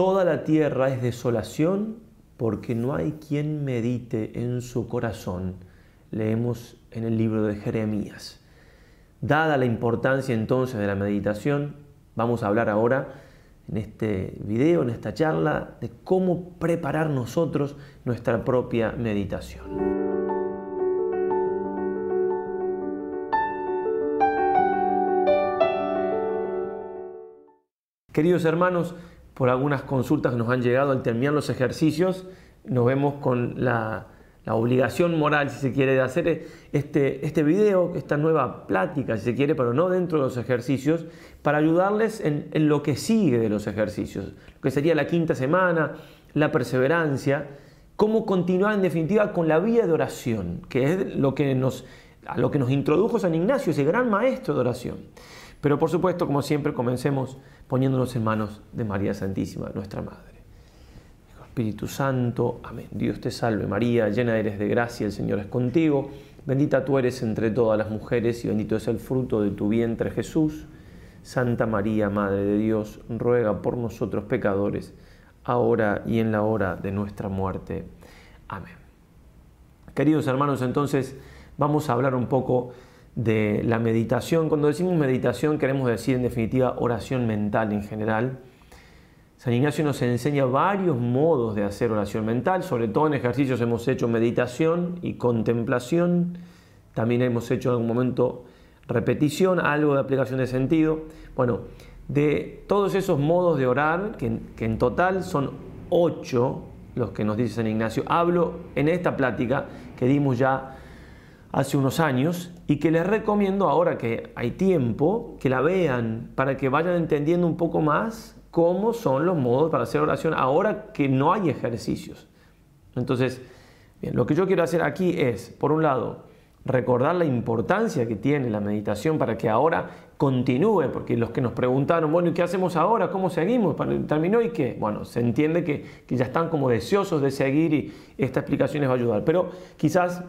Toda la tierra es desolación porque no hay quien medite en su corazón. Leemos en el libro de Jeremías. Dada la importancia entonces de la meditación, vamos a hablar ahora en este video, en esta charla, de cómo preparar nosotros nuestra propia meditación. Queridos hermanos, por algunas consultas que nos han llegado al terminar los ejercicios, nos vemos con la, obligación moral, si se quiere, de hacer este, este video, esta nueva plática, si se quiere, pero no dentro de los ejercicios, para ayudarles en, lo que sigue de los ejercicios, lo que sería la quinta semana, la perseverancia, cómo continuar en definitiva con la vida de oración, que es lo que nos, a lo que nos introdujo San Ignacio, ese gran maestro de oración. Pero por supuesto, como siempre, comencemos poniéndonos en manos de María Santísima, nuestra Madre. Espíritu Santo, amén. Dios te salve María, llena eres de gracia, el Señor es contigo. Bendita tú eres entre todas las mujeres y bendito es el fruto de tu vientre Jesús. Santa María, Madre de Dios, ruega por nosotros pecadores, ahora y en la hora de nuestra muerte. Amén. Queridos hermanos, entonces vamos a hablar un poco de la meditación. Cuando decimos meditación queremos decir en definitiva oración mental en general. San Ignacio nos enseña varios modos de hacer oración mental, sobre todo en ejercicios hemos hecho meditación y contemplación, también hemos hecho en algún momento repetición, algo de aplicación de sentido. Bueno, de todos esos modos de orar, que, que en total son ocho los que nos dice San Ignacio, hablo en esta plática que dimos ya hace unos años y que les recomiendo ahora que hay tiempo que la vean para que vayan entendiendo un poco más cómo son los modos para hacer oración ahora que no hay ejercicios. Entonces, bien, lo que yo quiero hacer aquí es, por un lado, recordar la importancia que tiene la meditación para que ahora continúe, porque los que nos preguntaron, bueno, ¿y qué hacemos ahora? ¿Cómo seguimos? ¿Terminó y qué? Bueno, se entiende que, que ya están como deseosos de seguir y esta explicación les va a ayudar, pero quizás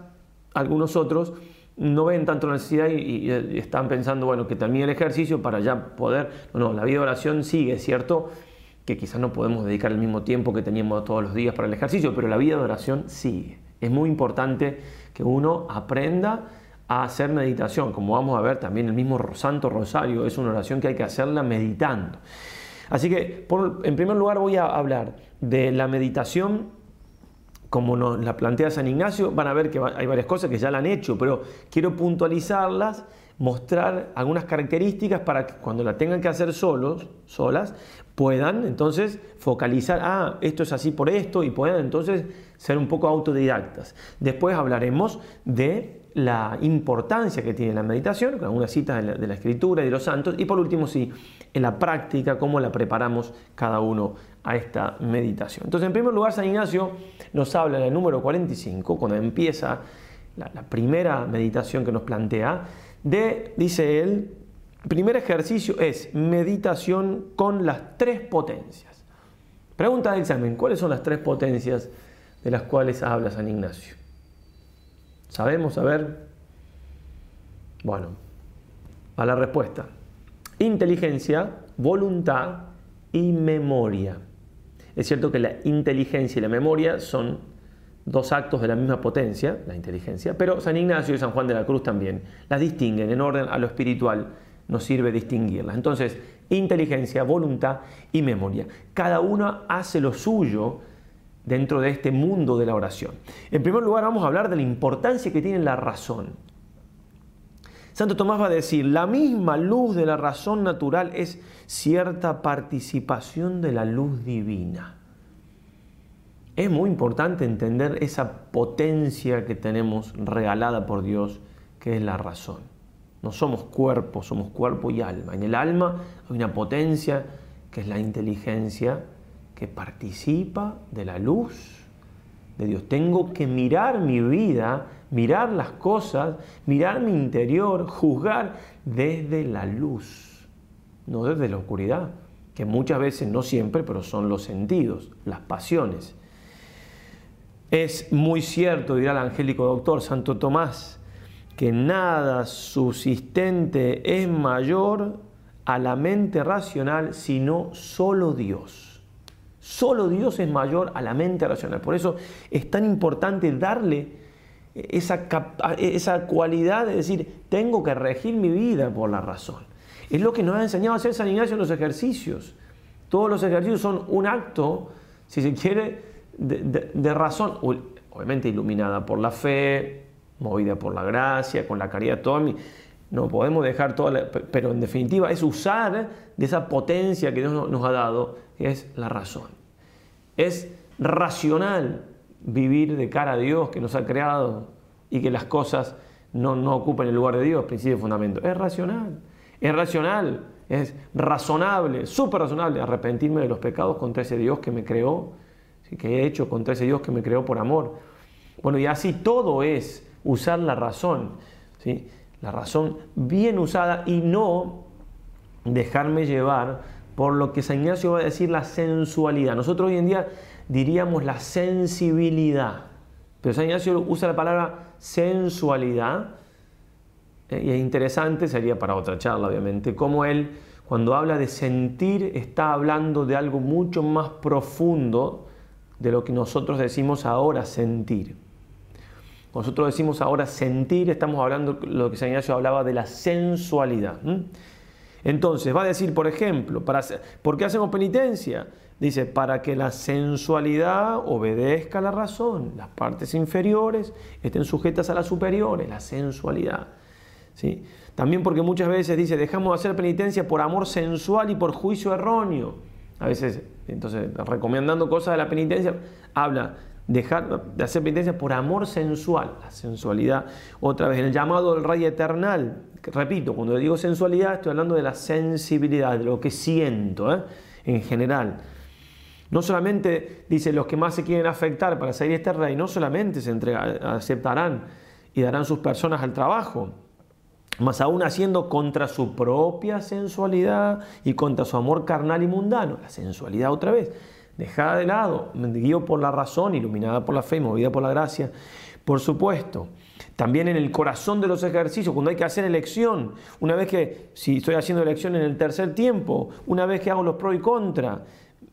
algunos otros no ven tanto la necesidad y, están pensando, bueno, que termine el ejercicio para ya poder... No, no, la vida de oración sigue, ¿cierto? Que quizás no podemos dedicar el mismo tiempo que teníamos todos los días para el ejercicio, pero la vida de oración sigue. Es muy importante que uno aprenda a hacer meditación, como vamos a ver también el mismo Santo Rosario, es una oración que hay que hacerla meditando. Así que, en primer lugar, voy a hablar de la meditación como nos la plantea San Ignacio, van a ver que hay varias cosas que ya la han hecho, pero quiero puntualizarlas, mostrar algunas características para que cuando la tengan que hacer solos, solas, puedan entonces focalizar, ah, esto es así por esto, y puedan entonces ser un poco autodidactas. Después hablaremos de la importancia que tiene la meditación, con algunas citas de la, escritura y de los santos, y por último, sí, en la práctica, cómo la preparamos cada uno a esta meditación. Entonces, en primer lugar, San Ignacio nos habla en el número 45, cuando empieza la, primera meditación que nos plantea, de, dice él, primer ejercicio es meditación con las tres potencias. Pregunta de examen, ¿cuáles son las tres potencias de las cuales habla San Ignacio? ¿Sabemos? A ver. Bueno, a la respuesta. Inteligencia, voluntad y memoria. Es cierto que la inteligencia y la memoria son dos actos de la misma potencia, la inteligencia, pero San Ignacio y San Juan de la Cruz también las distinguen en orden a lo espiritual, nos sirve distinguirlas. Entonces, inteligencia, voluntad y memoria. Cada uno hace lo suyo dentro de este mundo de la oración. En primer lugar, vamos a hablar de la importancia que tiene la razón. Santo Tomás va a decir, la misma luz de la razón natural es cierta participación de la luz divina. Es muy importante entender esa potencia que tenemos regalada por Dios, que es la razón. No somos cuerpo, somos cuerpo y alma. En el alma hay una potencia que es la inteligencia que participa de la luz de Dios. Tengo que mirar mi vida, mirar las cosas, mirar mi interior, juzgar desde la luz, no desde la oscuridad, que muchas veces, no siempre, pero son los sentidos, las pasiones. Es muy cierto, dirá el angélico doctor Santo Tomás, que nada subsistente es mayor a la mente racional sino solo Dios Solo Dios es mayor a la mente racional. Por eso es tan importante darle esa, esa cualidad de decir, tengo que regir mi vida por la razón. Es lo que nos ha enseñado a hacer San Ignacio en los ejercicios. Todos los ejercicios son un acto, si se quiere, de, razón, obviamente iluminada por la fe, movida por la gracia, con la caridad, todo no podemos dejar toda pero en definitiva es usar de esa potencia que Dios nos ha dado, que es la razón. Es racional vivir de cara a Dios que nos ha creado y que las cosas no, no ocupen el lugar de Dios, principio y fundamento. Es racional, es racional, es razonable, súper razonable arrepentirme de los pecados contra ese Dios que me creó, que he hecho contra ese Dios que me creó por amor. Bueno, y así todo es usar la razón. ¿sí? La razón bien usada y no dejarme llevar por lo que San Ignacio va a decir la sensualidad. Nosotros hoy en día diríamos la sensibilidad, pero San Ignacio usa la palabra sensualidad eh, y es interesante, sería para otra charla obviamente, como él cuando habla de sentir está hablando de algo mucho más profundo de lo que nosotros decimos ahora sentir. Nosotros decimos ahora sentir, estamos hablando lo que San Ignacio hablaba de la sensualidad. Entonces, va a decir, por ejemplo, ¿por qué hacemos penitencia? Dice, para que la sensualidad obedezca a la razón, las partes inferiores estén sujetas a las superiores, la sensualidad. ¿sí? También porque muchas veces dice, dejamos de hacer penitencia por amor sensual y por juicio erróneo. A veces, entonces, recomendando cosas de la penitencia, habla dejar de hacer penitencia por amor sensual, la sensualidad, otra vez, el llamado del Rey Eternal, repito, cuando digo sensualidad estoy hablando de la sensibilidad, de lo que siento ¿eh? en general. No solamente, dice, los que más se quieren afectar para salir de este rey, no solamente se aceptarán y darán sus personas al trabajo, más aún haciendo contra su propia sensualidad y contra su amor carnal y mundano, la sensualidad otra vez dejada de lado, guío por la razón, iluminada por la fe, movida por la gracia. Por supuesto, también en el corazón de los ejercicios, cuando hay que hacer elección, una vez que, si estoy haciendo elección en el tercer tiempo, una vez que hago los pro y contra,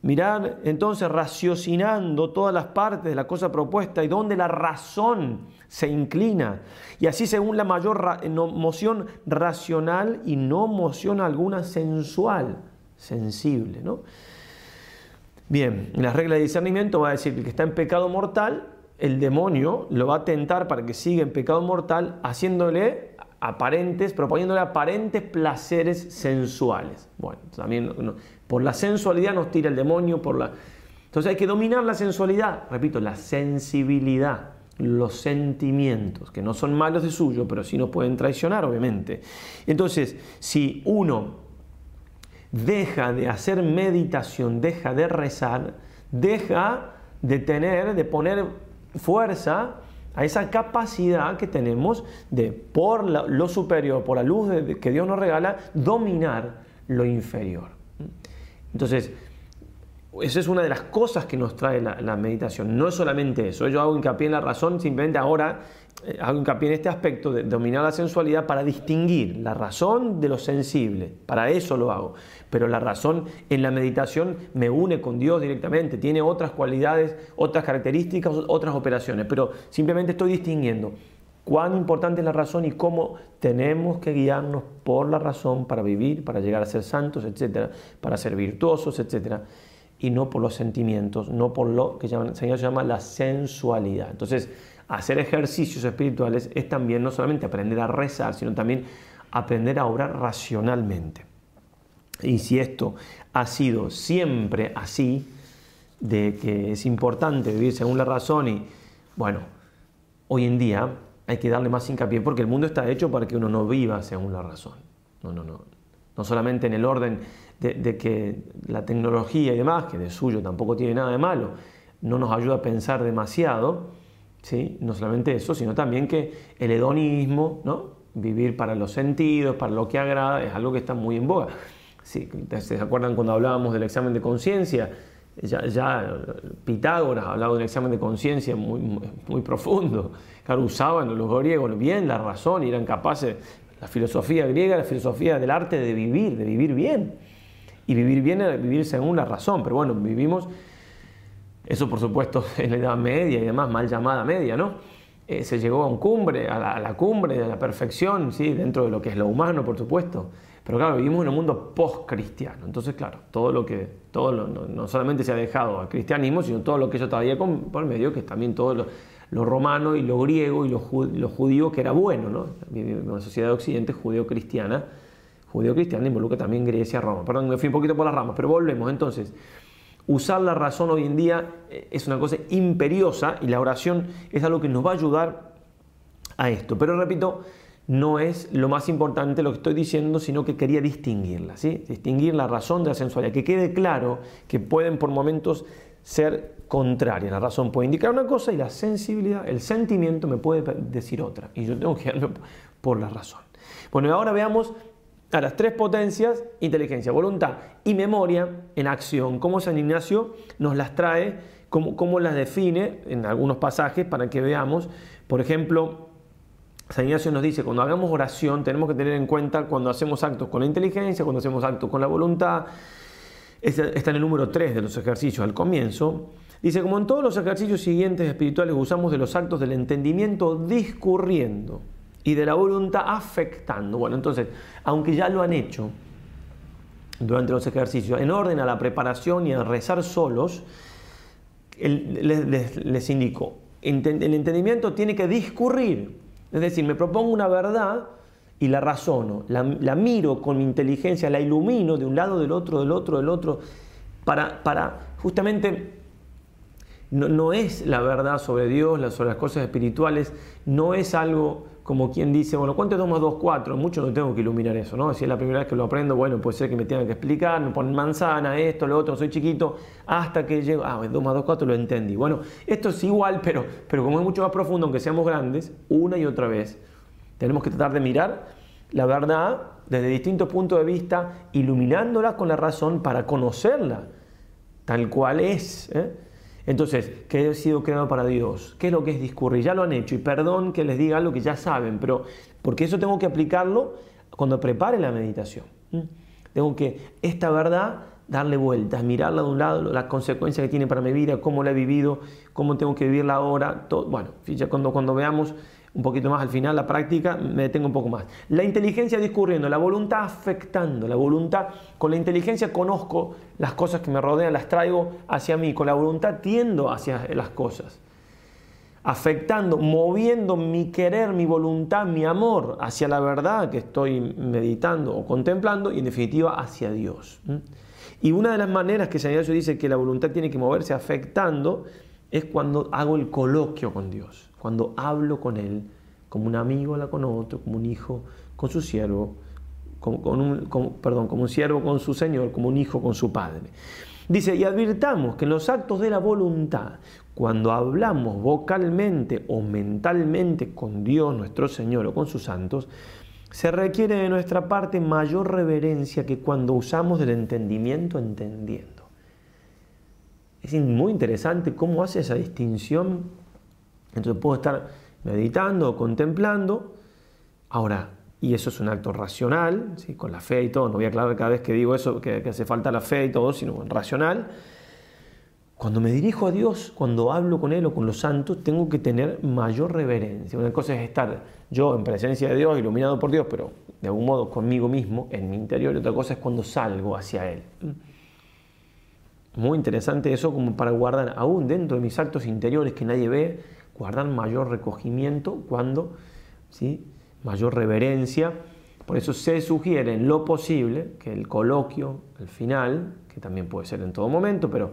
mirar entonces raciocinando todas las partes de la cosa propuesta y donde la razón se inclina. Y así según la mayor moción racional y no moción alguna sensual, sensible. ¿no? Bien, en la regla de discernimiento va a decir que el que está en pecado mortal, el demonio lo va a tentar para que siga en pecado mortal, haciéndole aparentes, proponiéndole aparentes placeres sensuales. Bueno, también por la sensualidad nos tira el demonio, por la... Entonces hay que dominar la sensualidad, repito, la sensibilidad, los sentimientos, que no son malos de suyo, pero sí nos pueden traicionar, obviamente. Entonces, si uno deja de hacer meditación, deja de rezar, deja de tener, de poner fuerza a esa capacidad que tenemos de, por lo superior, por la luz que Dios nos regala, dominar lo inferior. Entonces, esa es una de las cosas que nos trae la, la meditación. No es solamente eso. Yo hago hincapié en la razón, simplemente ahora eh, hago hincapié en este aspecto de dominar la sensualidad para distinguir la razón de lo sensible. Para eso lo hago. Pero la razón en la meditación me une con Dios directamente, tiene otras cualidades, otras características, otras operaciones. Pero simplemente estoy distinguiendo cuán importante es la razón y cómo tenemos que guiarnos por la razón para vivir, para llegar a ser santos, etcétera, para ser virtuosos, etcétera, y no por los sentimientos, no por lo que el Señor llama la sensualidad. Entonces, hacer ejercicios espirituales es también no solamente aprender a rezar, sino también aprender a obrar racionalmente. Y si esto ha sido siempre así, de que es importante vivir según la razón y, bueno, hoy en día hay que darle más hincapié porque el mundo está hecho para que uno no viva según la razón. No, no, no. No solamente en el orden de, que la tecnología y demás, que de suyo tampoco tiene nada de malo, no nos ayuda a pensar demasiado, no solamente eso, sino también que el hedonismo, ¿no? vivir para los sentidos, para lo que agrada, es algo que está muy en boga. Sí, ¿Se acuerdan cuando hablábamos del examen de conciencia? Ya, Pitágoras hablaba de un examen de conciencia muy, muy, profundo. Claro, usaban los griegos bien la razón eran capaces, la filosofía griega, la filosofía del arte de vivir, de vivir bien. Y vivir bien era vivir según la razón, pero bueno, vivimos Eso, por supuesto, en la Edad Media y demás, mal llamada media, ¿no? Eh, se llegó a un cumbre, a la, cumbre de la perfección, ¿sí? dentro de lo que es lo humano, por supuesto. Pero claro, vivimos en un mundo post-cristiano. Entonces, claro, todo lo que, todo no, solamente se ha dejado al cristianismo, sino todo lo que eso todavía por medio, que es también todo lo, romano y lo griego y lo, judío, que era bueno, ¿no? Una sociedad de Occidente judeo-cristiana, judeo-cristiana involucra también Grecia, Roma. Perdón, me fui un poquito por las ramas, pero volvemos entonces usar la razón hoy en día eh, es una cosa imperiosa y la oración es algo que nos va a ayudar a esto. Pero repito, no es lo más importante lo que estoy diciendo, sino que quería distinguirla, ¿sí? distinguir la razón de la sensualidad, que quede claro que pueden por momentos ser contrarias. La razón puede indicar una cosa y la sensibilidad, el sentimiento me puede decir otra. Y yo tengo que irme por la razón. Bueno, y ahora veamos a las tres potencias, inteligencia, voluntad y memoria en acción. Cómo San Ignacio nos las trae, cómo, las define en algunos pasajes para que veamos. Por ejemplo, San Ignacio nos dice, cuando hagamos oración tenemos que tener en cuenta cuando hacemos actos con la inteligencia, cuando hacemos actos con la voluntad. Está en el número 3 de los ejercicios al comienzo. Dice, como en todos los ejercicios siguientes espirituales usamos de los actos del entendimiento discurriendo y de la voluntad afectando. Bueno, entonces, aunque ya lo han hecho durante los ejercicios, en orden a la preparación y a rezar solos, les, indico, el entendimiento tiene que discurrir. Es decir, me propongo una verdad y la razono, la, miro con mi inteligencia, la ilumino de un lado, del otro, del otro, del otro, para, para justamente no, no, es la verdad sobre Dios, sobre las cosas espirituales, no es algo como quien dice, bueno, ¿cuánto es 2 más 2? 4. Mucho no tengo que iluminar eso, ¿no? Si es la primera vez que lo aprendo, bueno, puede ser que me tengan que explicar, me ponen manzana, esto, lo otro, soy chiquito, hasta que llego, ah, 2 más 2, 4, lo entendí. Bueno, esto es igual, pero, pero como es mucho más profundo, aunque seamos grandes, una y otra vez, tenemos que tratar de mirar la verdad desde distintos puntos de vista, iluminándola con la razón para conocerla tal cual es. ¿eh? Entonces, ¿qué ha sido creado para Dios? ¿Qué es lo que es discurrir? Ya lo han hecho y perdón que les diga algo que ya saben, pero porque eso tengo que aplicarlo cuando prepare la meditación. Tengo que esta verdad darle vueltas, mirarla de un lado, las consecuencias que tiene para mi vida, cómo la he vivido, cómo tengo que vivirla ahora. Todo, bueno, cuando, cuando veamos un poquito más al final, la práctica, me detengo un poco más. La inteligencia discurriendo, la voluntad afectando, la voluntad, con la inteligencia conozco las cosas que me rodean, las traigo hacia mí, con la voluntad tiendo hacia las cosas. Afectando, moviendo mi querer, mi voluntad, mi amor hacia la verdad que estoy meditando o contemplando y en definitiva hacia Dios. Y una de las maneras que San Ignacio dice que la voluntad tiene que moverse afectando es cuando hago el coloquio con Dios cuando hablo con Él, como un amigo habla con otro, como un hijo con su siervo, como, un, perdón, como un siervo con su Señor, como un hijo con su Padre. Dice, y advirtamos que en los actos de la voluntad, cuando hablamos vocalmente o mentalmente con Dios nuestro Señor o con sus santos, se requiere de nuestra parte mayor reverencia que cuando usamos del entendimiento entendiendo. Es muy interesante cómo hace esa distinción entonces puedo estar meditando o contemplando. Ahora, y eso es un acto racional, ¿sí? con la fe y todo, no voy a aclarar cada vez que digo eso, que, hace falta la fe y todo, sino racional. Cuando me dirijo a Dios, cuando hablo con Él o con los santos, tengo que tener mayor reverencia. Una cosa es estar yo en presencia de Dios, iluminado por Dios, pero de algún modo conmigo mismo, en mi interior, y otra cosa es cuando salgo hacia Él. Muy interesante eso como para guardar aún dentro de mis actos interiores que nadie ve, guardar mayor recogimiento cuando, ¿sí? mayor reverencia. Por eso se sugiere en lo posible que el coloquio, el final, que también puede ser en todo momento, pero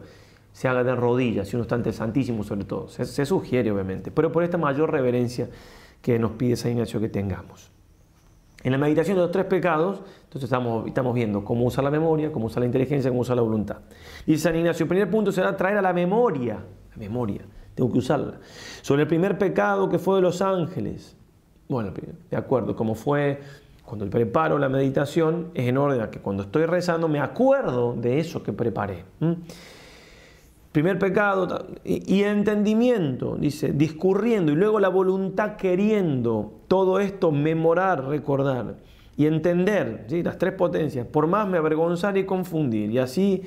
se haga de rodillas, si uno está ante el Santísimo sobre todo. Se, sugiere obviamente, pero por esta mayor reverencia que nos pide San Ignacio que tengamos. En la meditación de los tres pecados, entonces estamos, estamos viendo cómo usar la memoria, cómo usar la inteligencia, cómo usar la voluntad. Dice San Ignacio, el primer punto será traer a la memoria, la memoria, tengo que usarla. Sobre el primer pecado que fue de los ángeles. Bueno, de acuerdo, como fue cuando preparo la meditación, es en orden a que cuando estoy rezando me acuerdo de eso que preparé. Primer pecado y entendimiento, dice, discurriendo y luego la voluntad queriendo todo esto memorar, recordar y entender, ¿sí? las tres potencias, por más me avergonzar y confundir y así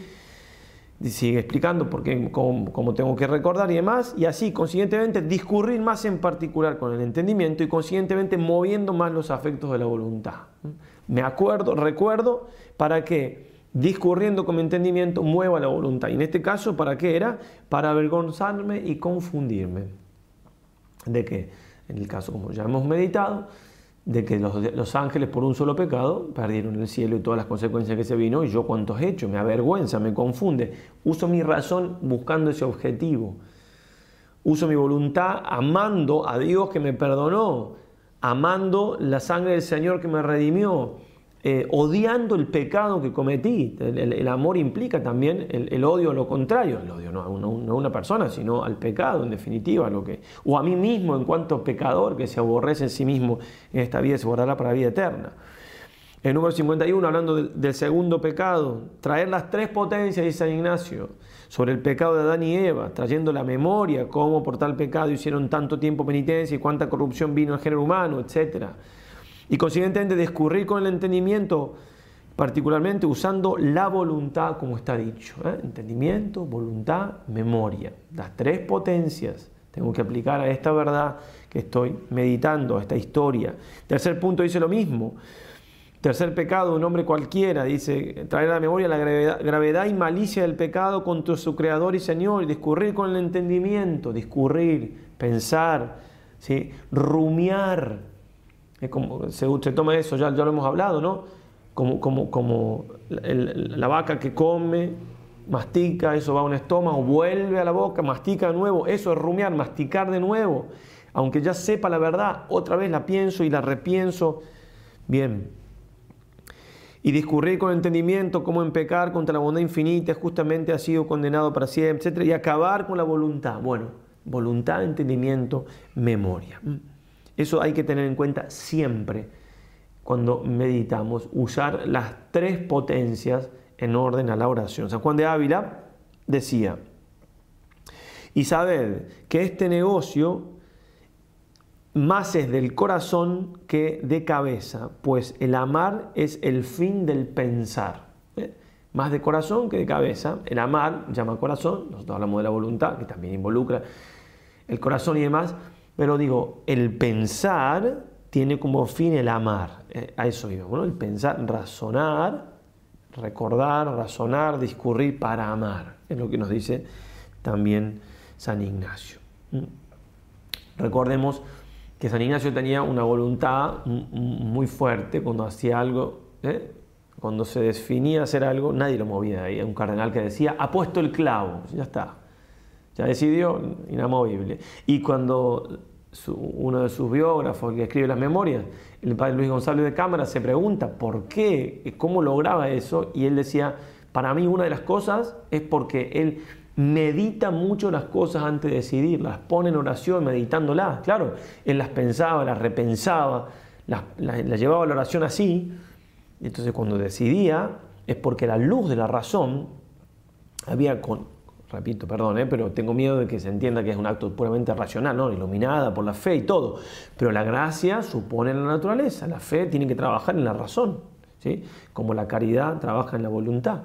sigue explicando por qué, cómo, tengo que recordar y demás, y así, consiguientemente, discurrir más en particular con el entendimiento y consiguientemente moviendo más los afectos de la voluntad. Me acuerdo, recuerdo, para que discurriendo con mi entendimiento mueva la voluntad. Y en este caso, ¿para qué era? Para avergonzarme y confundirme. ¿De qué? En el caso, como ya hemos meditado, de que los, ángeles por un solo pecado perdieron el cielo y todas las consecuencias que se vino, y yo cuántos he hecho, me avergüenza, me confunde. Uso mi razón buscando ese objetivo. Uso mi voluntad amando a Dios que me perdonó, amando la sangre del Señor que me redimió, eh, odiando el pecado que cometí. El, amor implica también el, odio a lo contrario, el odio no a, una, persona, sino al pecado en definitiva, lo que, o a mí mismo en cuanto pecador que se aborrece en sí mismo en esta vida y se guardará para la vida eterna. El número 51, hablando del, segundo pecado, traer las tres potencias, dice San Ignacio, sobre el pecado de Adán y Eva, trayendo la memoria, cómo por tal pecado hicieron tanto tiempo penitencia y cuánta corrupción vino al género humano, etcétera y consiguientemente discurrir con el entendimiento, particularmente usando la voluntad, como está dicho. ¿eh? Entendimiento, voluntad, memoria. Las tres potencias tengo que aplicar a esta verdad que estoy meditando, a esta historia. Tercer punto dice lo mismo. Tercer pecado, un hombre cualquiera, dice, traer a la memoria la gravedad, gravedad, y malicia del pecado contra su Creador y Señor, discurrir con el entendimiento, discurrir, pensar, ¿sí? rumiar, como, se, toma eso, ya, ya lo hemos hablado, ¿no? Como, como, como la vaca que come, mastica, eso va a un estómago, vuelve a la boca, mastica de nuevo, eso es rumiar, masticar de nuevo. Aunque ya sepa la verdad, otra vez la pienso y la repienso. Bien. Y discurrir con entendimiento cómo en pecar contra la bondad infinita justamente ha sido condenado para siempre, etc. Y acabar con la voluntad. Bueno, voluntad, entendimiento, memoria. Eso hay que tener en cuenta siempre cuando meditamos, usar las tres potencias en orden a la oración. San Juan de Ávila decía, y sabed que este negocio más es del corazón que de cabeza, pues el amar es el fin del pensar. ¿eh? Más de corazón que de cabeza. El amar llama corazón, nosotros hablamos de la voluntad, que también involucra el corazón y demás, pero digo, el pensar tiene como fin el amar. Eh, a eso iba, ¿no? El pensar, razonar, recordar, razonar, discurrir para amar. Es lo que nos dice también San Ignacio. Recordemos que San Ignacio tenía una voluntad muy fuerte cuando hacía algo, ¿eh? cuando se definía hacer algo, nadie lo movía ahí. Un cardenal que decía, ha puesto el clavo, ya está, ya decidió, inamovible. Y cuando uno de sus biógrafos, que escribe las memorias, el padre Luis González de Cámara, se pregunta por qué, cómo lograba eso, y él decía, para mí una de las cosas es porque él medita mucho las cosas antes de decidirlas, pone en oración meditándolas, claro, él las pensaba, las repensaba, las, las llevaba a la oración así, entonces cuando decidía es porque la luz de la razón había con, repito, perdón, ¿eh? pero tengo miedo de que se entienda que es un acto puramente racional, ¿no? iluminada por la fe y todo. Pero la gracia supone la naturaleza, la fe tiene que trabajar en la razón, ¿sí? como la caridad trabaja en la voluntad.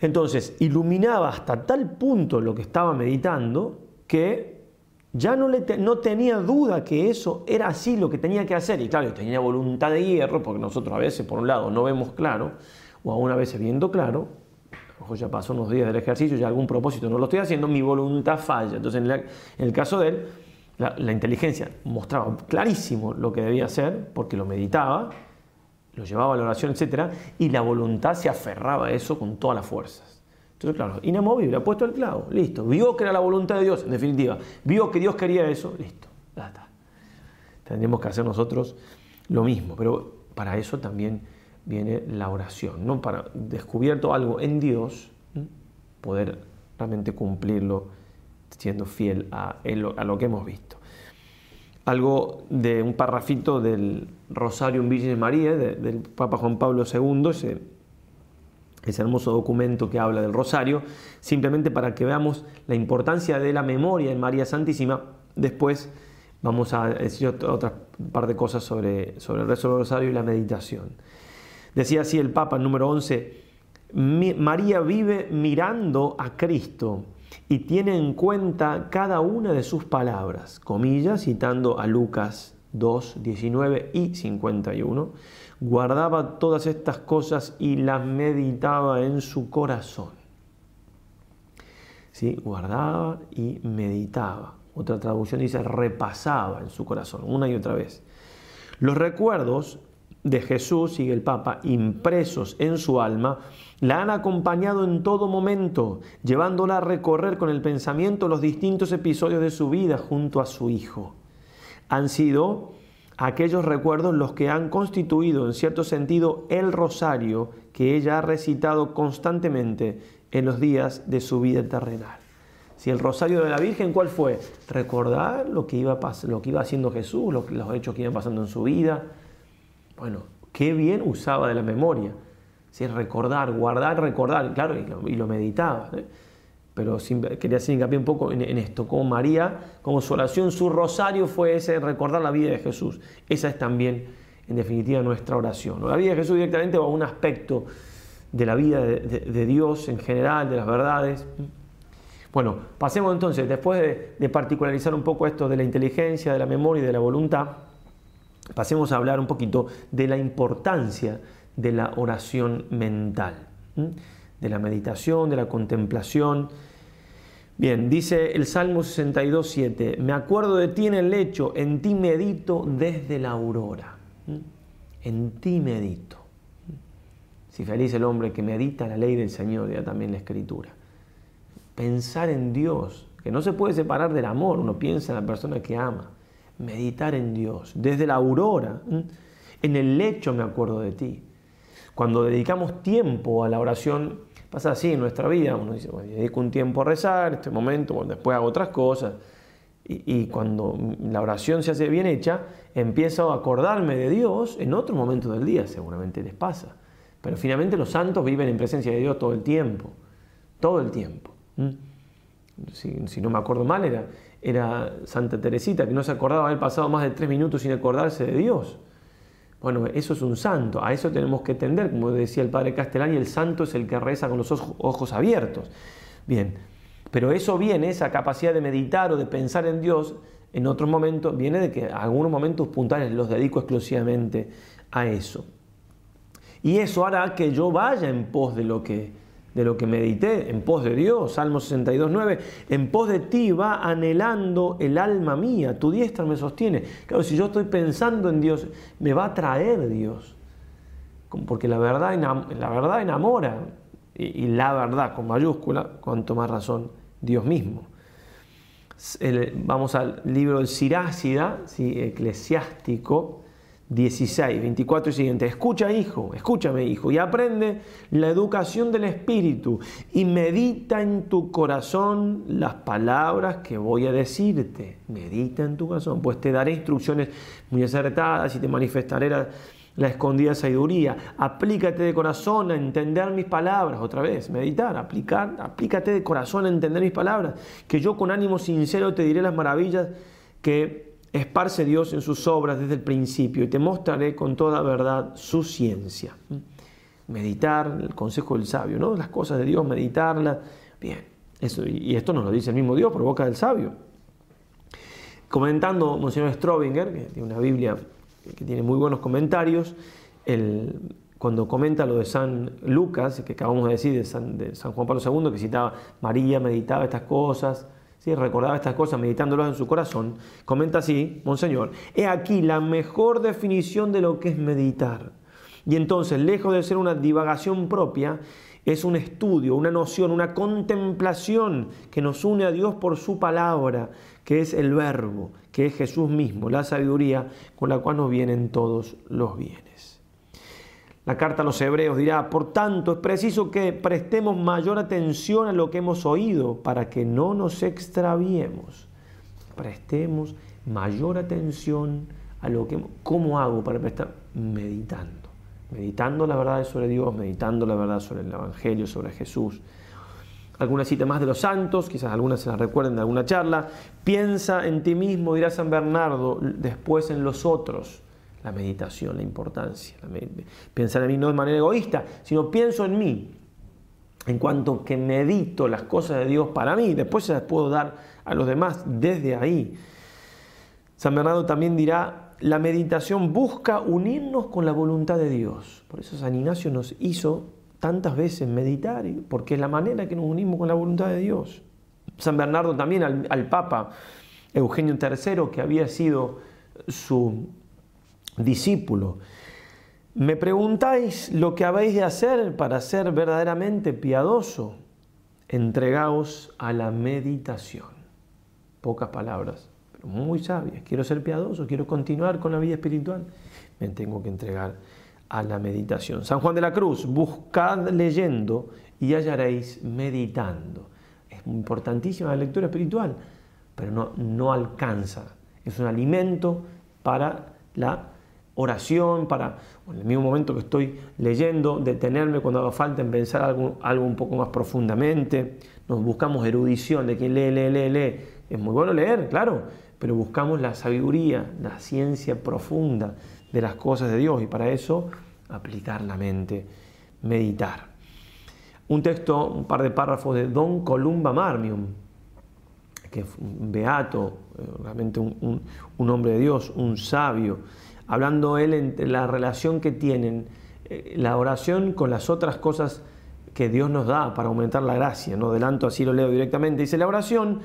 Entonces, iluminaba hasta tal punto lo que estaba meditando que ya no, le no tenía duda que eso era así lo que tenía que hacer. Y claro, tenía voluntad de hierro, porque nosotros a veces, por un lado, no vemos claro, o aún a veces viendo claro, ya pasó unos días del ejercicio, ya algún propósito no lo estoy haciendo, mi voluntad falla. Entonces, en, el caso de él, la, inteligencia mostraba clarísimo lo que debía hacer, porque lo meditaba, lo llevaba a la oración, etc. Y la voluntad se aferraba a eso con todas las fuerzas. Entonces, claro, inamovible, ha puesto el clavo, listo. Vio que era la voluntad de Dios, en definitiva. Vio que Dios quería eso, listo, ya está. Tendríamos que hacer nosotros lo mismo, pero para eso también viene la oración, ¿no? Para descubierto algo en Dios, poder realmente cumplirlo siendo fiel a, a lo que hemos visto. Algo de un parrafito del Rosario en Virgen María, del Papa Juan Pablo II, ese, ese hermoso documento que habla del Rosario, simplemente para que veamos la importancia de la memoria en María Santísima. Después vamos a decir otra par de cosas sobre, sobre el rezo del Rosario y la meditación. Decía así el Papa número 11, María vive mirando a Cristo y tiene en cuenta cada una de sus palabras, comillas, citando a Lucas 2, 19 y 51, guardaba todas estas cosas y las meditaba en su corazón. ¿Sí? Guardaba y meditaba. Otra traducción dice repasaba en su corazón, una y otra vez. Los recuerdos de Jesús, sigue el Papa, impresos en su alma, la han acompañado en todo momento, llevándola a recorrer con el pensamiento los distintos episodios de su vida junto a su Hijo. Han sido aquellos recuerdos los que han constituido en cierto sentido el rosario que ella ha recitado constantemente en los días de su vida terrenal. Si el rosario de la Virgen, ¿cuál fue? Recordar lo que iba, lo que iba haciendo Jesús, los hechos que iban pasando en su vida. Bueno, qué bien usaba de la memoria. Si recordar, guardar, recordar, claro, y lo, meditaba. ¿eh? Pero quería hacer hincapié un poco en, esto, como María, como su oración, su rosario fue ese recordar la vida de Jesús. Esa es también, en definitiva, nuestra oración. La vida de Jesús directamente a un aspecto de la vida de Dios en general, de las verdades. Bueno, pasemos entonces, después de, particularizar un poco esto de la inteligencia, de la memoria y de la voluntad, pasemos a hablar un poquito de la importancia de la oración mental, de la meditación, de la contemplación. Bien, dice el Salmo 62, 7, me acuerdo de ti en el lecho, en ti medito desde la aurora. En ti medito. Si feliz el hombre que medita la ley del Señor, ya también la escritura pensar en Dios, que no se puede separar del amor, uno piensa en la persona que ama, meditar en Dios, desde la aurora, en el lecho me acuerdo de ti. Cuando dedicamos tiempo a la oración, pasa así en nuestra vida, uno dice, bueno, dedico un tiempo a rezar, este momento, después hago otras cosas, y, cuando la oración se hace bien hecha, empiezo a acordarme de Dios en otro momento del día, seguramente les pasa. Pero finalmente los santos viven en presencia de Dios todo el tiempo, todo el tiempo. Si, no me acuerdo mal, era, era Santa Teresita, que no se acordaba haber pasado más de tres minutos sin acordarse de Dios. Bueno, eso es un santo, a eso tenemos que tender, como decía el padre Castellani, el santo es el que reza con los ojos abiertos. Bien, pero eso viene, esa capacidad de meditar o de pensar en Dios, en otros momentos, viene de que algunos momentos puntuales los dedico exclusivamente a eso. Y eso hará que yo vaya en pos de lo que, de lo que medité, en pos de Dios, Salmo 62, 9, en pos de ti va anhelando el alma mía, tu diestra me sostiene. Claro, si yo estoy pensando en Dios, me va a traer Dios, porque la verdad, la verdad enamora, y, la verdad con mayúscula, cuanto más razón, Dios mismo. vamos al libro del Sirácida, eclesiástico, 16, 24 y siguiente. Escucha, hijo, escúchame, hijo, y aprende la educación del Espíritu y medita en tu corazón las palabras que voy a decirte. Medita en tu corazón, pues te daré instrucciones muy acertadas y te manifestaré la, escondida sabiduría. Aplícate de corazón a entender mis palabras, otra vez, meditar, aplicar, aplícate de corazón a entender mis palabras, que yo con ánimo sincero te diré las maravillas que esparce Dios en sus obras desde el principio y te mostraré con toda verdad su ciencia. Meditar, el consejo del sabio, ¿no? Las cosas de Dios, meditarlas. Bien, eso, y esto nos lo dice el mismo Dios por boca del sabio. Comentando Monseñor Strobinger, que tiene una Biblia que tiene muy buenos comentarios, cuando comenta lo de San Lucas, que acabamos de decir de San, de San Juan Pablo II, que citaba María, meditaba estas cosas, recordaba estas cosas meditándolas en su corazón, comenta así, Monseñor, he aquí la mejor definición de lo que es meditar. Y entonces, lejos de ser una divagación propia, es un estudio, una noción, una contemplación que nos une a Dios por su palabra, que es el verbo, que es Jesús mismo, la sabiduría con la cual nos vienen todos los bienes. La carta a los hebreos dirá, por tanto, es preciso que prestemos mayor atención a lo que hemos oído para que no nos extraviemos. Prestemos mayor atención a lo que... ¿Cómo hago para prestar? Meditando. Meditando la verdad sobre Dios, meditando la verdad sobre el Evangelio, sobre Jesús. Algunas citas más de los santos, quizás algunas se las recuerden de alguna charla. Piensa en ti mismo, dirá San Bernardo, después en los otros la meditación, la importancia. pensar en mí no de manera egoísta, sino pienso en mí. en cuanto que medito las cosas de Dios para mí, después se las puedo dar a los demás desde ahí. San Bernardo también dirá, la meditación busca unirnos con la voluntad de Dios. Por eso San Ignacio nos hizo tantas veces meditar, porque es la manera que nos unimos con la voluntad de Dios. San Bernardo también al, al Papa Eugenio III, que había sido su discípulo, me preguntáis lo que habéis de hacer para ser verdaderamente piadoso. Entregaos a la meditación. Pocas palabras, pero muy sabias. Quiero ser piadoso, quiero continuar con la vida espiritual. Me tengo que entregar a la meditación. San Juan de la Cruz, buscad leyendo y hallaréis meditando. Es importantísima la lectura espiritual, pero no, no alcanza. Es un alimento para la oración, para en el mismo momento que estoy leyendo, detenerme cuando haga falta en pensar algo, algo un poco más profundamente. Nos buscamos erudición de quien lee, lee, lee, lee. Es muy bueno leer, claro, pero buscamos la sabiduría, la ciencia profunda de las cosas de Dios y para eso aplicar la mente, meditar. Un texto, un par de párrafos de Don Columba Marmium, que es un beato, eh, realmente un, un hombre de Dios, un sabio, hablando él entre la relación que tienen eh, la oración con las otras cosas que Dios nos da para aumentar la gracia. No adelanto, así lo leo directamente. Dice, la oración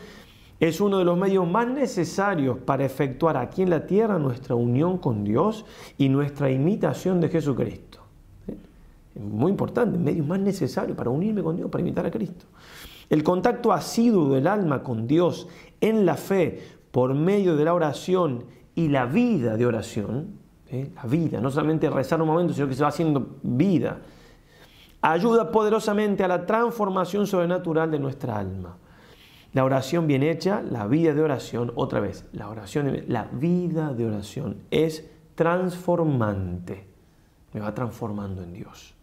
es uno de los medios más necesarios para efectuar aquí en la tierra nuestra unión con Dios y nuestra imitación de Jesucristo. Es muy importante, medios más necesarios para unirme con Dios, para imitar a Cristo. El contacto asiduo del alma con Dios en la fe por medio de la oración y la vida de oración, ¿eh? la vida, no solamente rezar un momento, sino que se va haciendo vida, ayuda poderosamente a la transformación sobrenatural de nuestra alma. La oración bien hecha, la vida de oración, otra vez, la oración, la vida de oración es transformante, me va transformando en Dios.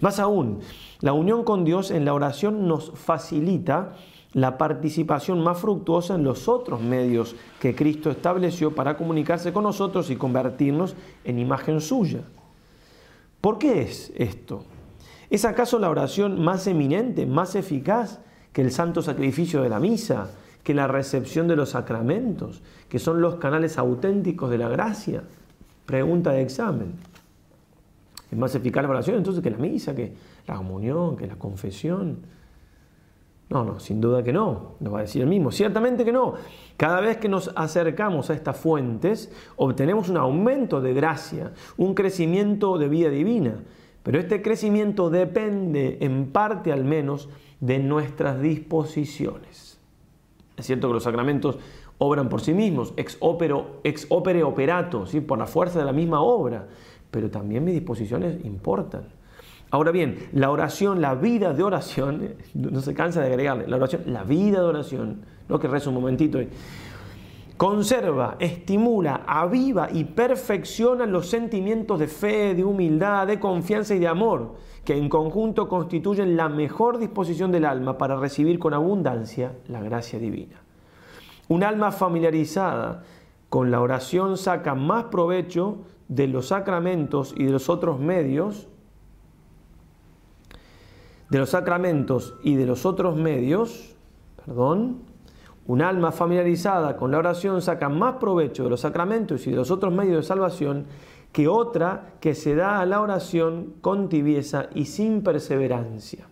Más aún, la unión con Dios en la oración nos facilita la participación más fructuosa en los otros medios que Cristo estableció para comunicarse con nosotros y convertirnos en imagen suya. ¿Por qué es esto? ¿Es acaso la oración más eminente, más eficaz que el santo sacrificio de la misa, que la recepción de los sacramentos, que son los canales auténticos de la gracia? Pregunta de examen. ¿Es más eficaz la oración entonces que la misa, que la comunión, que la confesión? No, no, sin duda que no, nos va a decir el mismo. Ciertamente que no. Cada vez que nos acercamos a estas fuentes, obtenemos un aumento de gracia, un crecimiento de vida divina. Pero este crecimiento depende, en parte al menos, de nuestras disposiciones. Es cierto que los sacramentos obran por sí mismos, ex, ex opere operato, ¿sí? por la fuerza de la misma obra, pero también mis disposiciones importan. Ahora bien, la oración, la vida de oración, no se cansa de agregarle, la oración, la vida de oración, no que rezo un momentito, conserva, estimula, aviva y perfecciona los sentimientos de fe, de humildad, de confianza y de amor, que en conjunto constituyen la mejor disposición del alma para recibir con abundancia la gracia divina. Un alma familiarizada con la oración saca más provecho de los sacramentos y de los otros medios de los sacramentos y de los otros medios, perdón, un alma familiarizada con la oración saca más provecho de los sacramentos y de los otros medios de salvación que otra que se da a la oración con tibieza y sin perseverancia.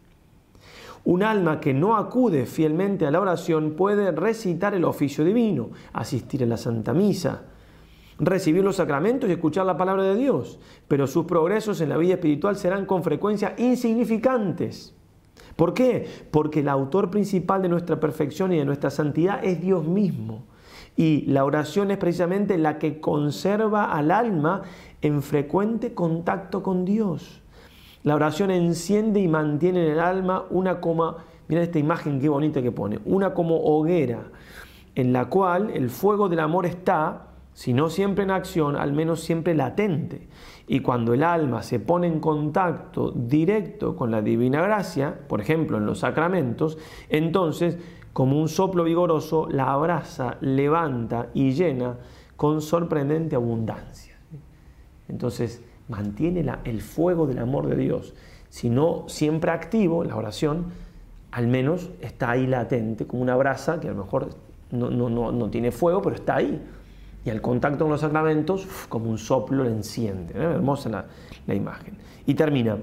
Un alma que no acude fielmente a la oración puede recitar el oficio divino, asistir a la Santa Misa, recibir los sacramentos y escuchar la palabra de Dios, pero sus progresos en la vida espiritual serán con frecuencia insignificantes. ¿Por qué? Porque el autor principal de nuestra perfección y de nuestra santidad es Dios mismo. Y la oración es precisamente la que conserva al alma en frecuente contacto con Dios. La oración enciende y mantiene en el alma una como, mira esta imagen qué bonita que pone, una como hoguera, en la cual el fuego del amor está, si no siempre en acción, al menos siempre latente. Y cuando el alma se pone en contacto directo con la divina gracia, por ejemplo en los sacramentos, entonces como un soplo vigoroso la abraza, levanta y llena con sorprendente abundancia. Entonces mantiene el fuego del amor de Dios. si no siempre activo, la oración al menos está ahí latente, como una brasa que a lo mejor no, no, tiene fuego, pero está ahí. Y al contacto con los sacramentos, como un soplo, le enciende. Hermosa la, la imagen. Y termina.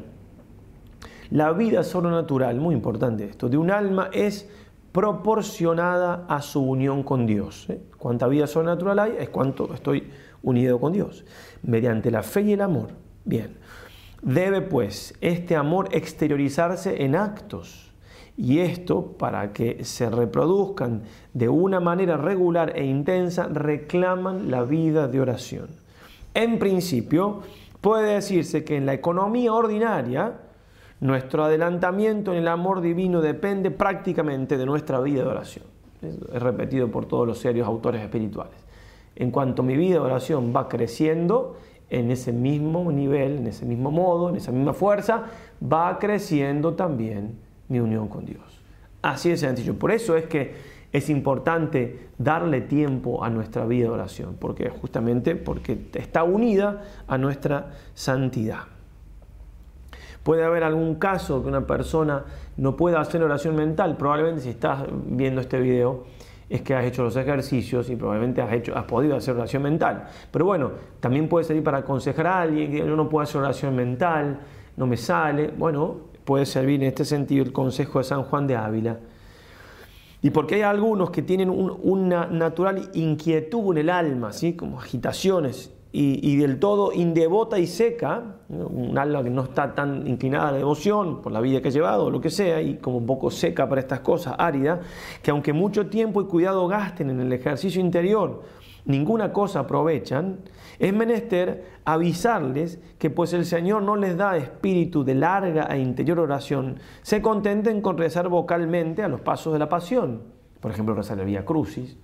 La vida sobrenatural, muy importante esto, de un alma es proporcionada a su unión con Dios. ¿eh? Cuánta vida sobrenatural hay es cuánto estoy unido con Dios. Mediante la fe y el amor. Bien. Debe pues este amor exteriorizarse en actos. Y esto, para que se reproduzcan de una manera regular e intensa, reclaman la vida de oración. En principio, puede decirse que en la economía ordinaria, nuestro adelantamiento en el amor divino depende prácticamente de nuestra vida de oración. Es repetido por todos los serios autores espirituales. En cuanto mi vida de oración va creciendo, en ese mismo nivel, en ese mismo modo, en esa misma fuerza, va creciendo también mi unión con Dios. Así de sencillo. Por eso es que es importante darle tiempo a nuestra vida de oración, porque justamente porque está unida a nuestra santidad. Puede haber algún caso que una persona no pueda hacer oración mental. Probablemente si estás viendo este video es que has hecho los ejercicios y probablemente has, hecho, has podido hacer oración mental. Pero bueno, también puede servir para aconsejar a alguien que yo no puedo hacer oración mental, no me sale. Bueno, puede servir en este sentido el consejo de San Juan de Ávila. Y porque hay algunos que tienen una natural inquietud en el alma, ¿sí? como agitaciones y, del todo indevota y seca, un alma que no está tan inclinada a la devoción por la vida que ha llevado o lo que sea, y como un poco seca para estas cosas, árida, que aunque mucho tiempo y cuidado gasten en el ejercicio interior, ninguna cosa aprovechan, es menester avisarles que pues el Señor no les da espíritu de larga e interior oración, se contenten con rezar vocalmente a los pasos de la pasión, por ejemplo rezar el Vía Crucis,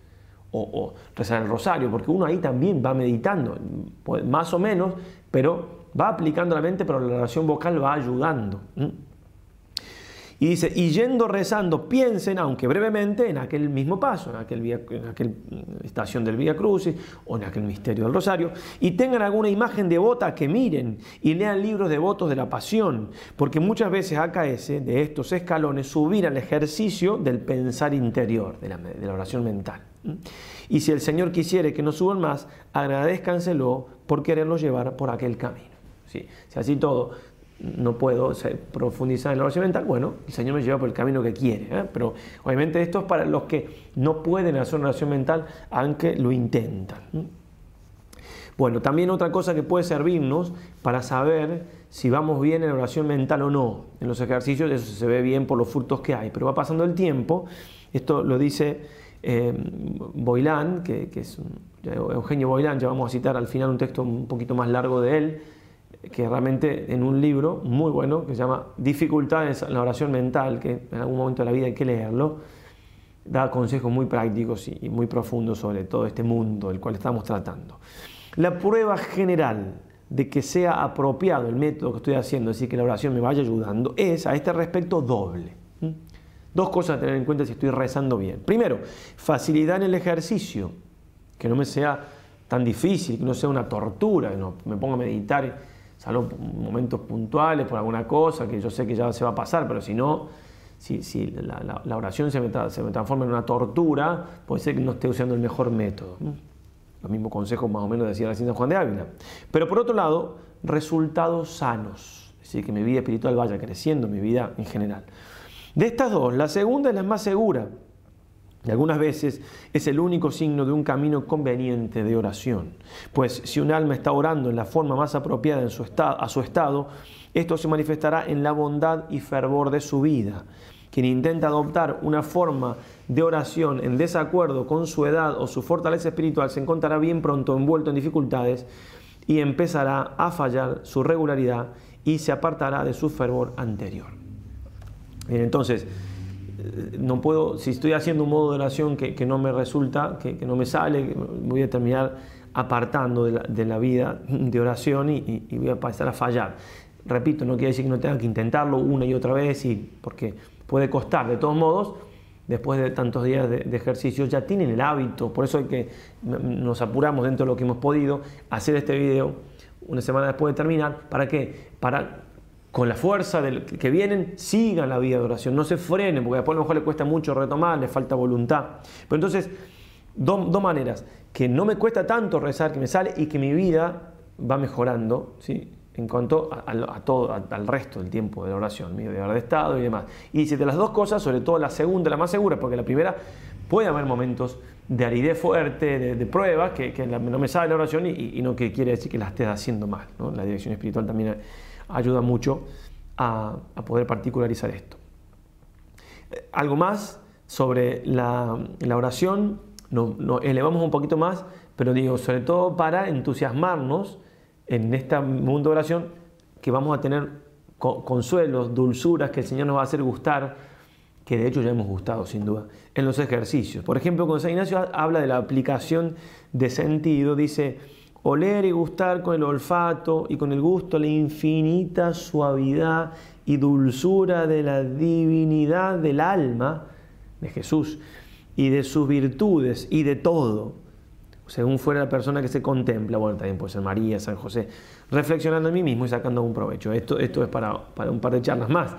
o, rezar el rosario, porque uno ahí también va meditando, pues, más o menos, pero va aplicando la mente, pero la oración vocal va ayudando. Y dice, y yendo rezando, piensen, aunque brevemente, en aquel mismo paso, en aquel, mm, estación del Vía Crucis o en aquel misterio del Rosario, y tengan alguna imagen devota que miren y lean libros devotos de la pasión, porque muchas veces acaece de estos escalones subir al ejercicio del pensar interior, de la, oración mental. Y si el Señor quisiere que no suban más, agradezcanselo por quererlos llevar por aquel camino. Si así todo no puedo profundizar en la oración mental, bueno, el Señor me lleva por el camino que quiere. ¿eh? Pero obviamente esto es para los que no pueden hacer una oración mental, aunque lo intentan. Bueno, también otra cosa que puede servirnos para saber si vamos bien en oración mental o no. En los ejercicios eso se ve bien por los frutos que hay, pero va pasando el tiempo, esto lo dice eh, que, es Eugenio Boilán, ya vamos a citar al final un texto un poquito más largo de él, que realmente en un libro muy bueno que se llama Dificultades en la oración mental, que en algún momento de la vida hay que leerlo, da consejos muy prácticos y muy profundos sobre todo este mundo del cual estamos tratando. La prueba general de que sea apropiado el método que estoy haciendo, es decir, que la oración me vaya ayudando, es a este respecto doble. Dos cosas a tener en cuenta si estoy rezando bien. Primero, facilidad en el ejercicio, que no me sea tan difícil, que no sea una tortura, que no me ponga a meditar salvo momentos puntuales por alguna cosa que yo sé que ya se va a pasar, pero si no, si, si la, oración se me, se me, transforma en una tortura, puede ser que no esté usando el mejor método. Los mismos consejos más o menos decía la San Juan de Ávila. Pero por otro lado, resultados sanos, es decir, que mi vida espiritual vaya creciendo, mi vida en general. De estas dos, la segunda es la más segura, y algunas veces es el único signo de un camino conveniente de oración. Pues si un alma está orando en la forma más apropiada en su a su estado, esto se manifestará en la bondad y fervor de su vida. Quien intenta adoptar una forma de oración en desacuerdo con su edad o su fortaleza espiritual se encontrará bien pronto envuelto en dificultades y empezará a fallar su regularidad y se apartará de su fervor anterior. Bien, entonces, no puedo, si estoy haciendo un modo de oración que, no me resulta, que, no me sale, voy a terminar apartando de la, vida de oración y, voy a pasar a fallar. Repito, no quiere decir que no tenga que intentarlo una y otra vez, porque puede costar. De todos modos, después de tantos días de, ejercicio, ya tienen el hábito. Por eso hay que nos apuramos dentro de lo que hemos podido hacer este video una semana después de terminar. ¿Para qué? Para con la fuerza del, que vienen, sigan la vida de oración, no se frenen, porque después a lo mejor le cuesta mucho retomar, le falta voluntad. Pero entonces, dos maneras, que no me cuesta tanto rezar, que me sale y que mi vida va mejorando, ¿sí? en cuanto a, todo, al resto del tiempo de la oración, mi deber de estado y demás. Y dice de las dos cosas, sobre todo la segunda, la más segura, porque la primera puede haber momentos de aridez fuerte, de, pruebas, que, no me sale la oración y, no que quiere decir que la estés haciendo mal. La dirección espiritual también ayuda mucho a, poder particularizar esto. Algo más sobre la, oración, nos elevamos un poquito más, pero digo, sobre todo para entusiasmarnos en este mundo de oración, que vamos a tener consuelos, dulzuras que el Señor nos va a hacer gustar, que de hecho ya hemos gustado sin duda, en los ejercicios. Por ejemplo, cuando San Ignacio habla de la aplicación de sentido, dice, oler y gustar con el olfato y con el gusto la infinita suavidad y dulzura de la divinidad del alma de Jesús y de sus virtudes y de todo según fuera la persona que se contempla, bueno, también puede ser María, San José, reflexionando en mí mismo y sacando un provecho. Esto, esto es para, para un par de charlas más.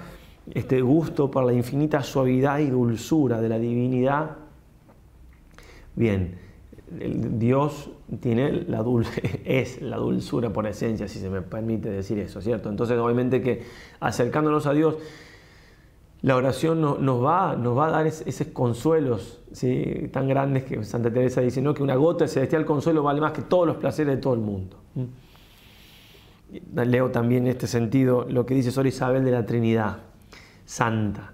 Este gusto por la infinita suavidad y dulzura de la divinidad. Bien, Dios tiene la dulce, es la dulzura por esencia, si se me permite decir eso, ¿cierto? Entonces, obviamente que acercándonos a Dios, la oración nos, va, nos va a dar esos consuelos ¿sí? tan grandes que Santa Teresa dice, ¿no? que una gota de celestial consuelo vale más que todos los placeres de todo el mundo. Leo también en este sentido lo que dice Sor Isabel de la Trinidad Santa.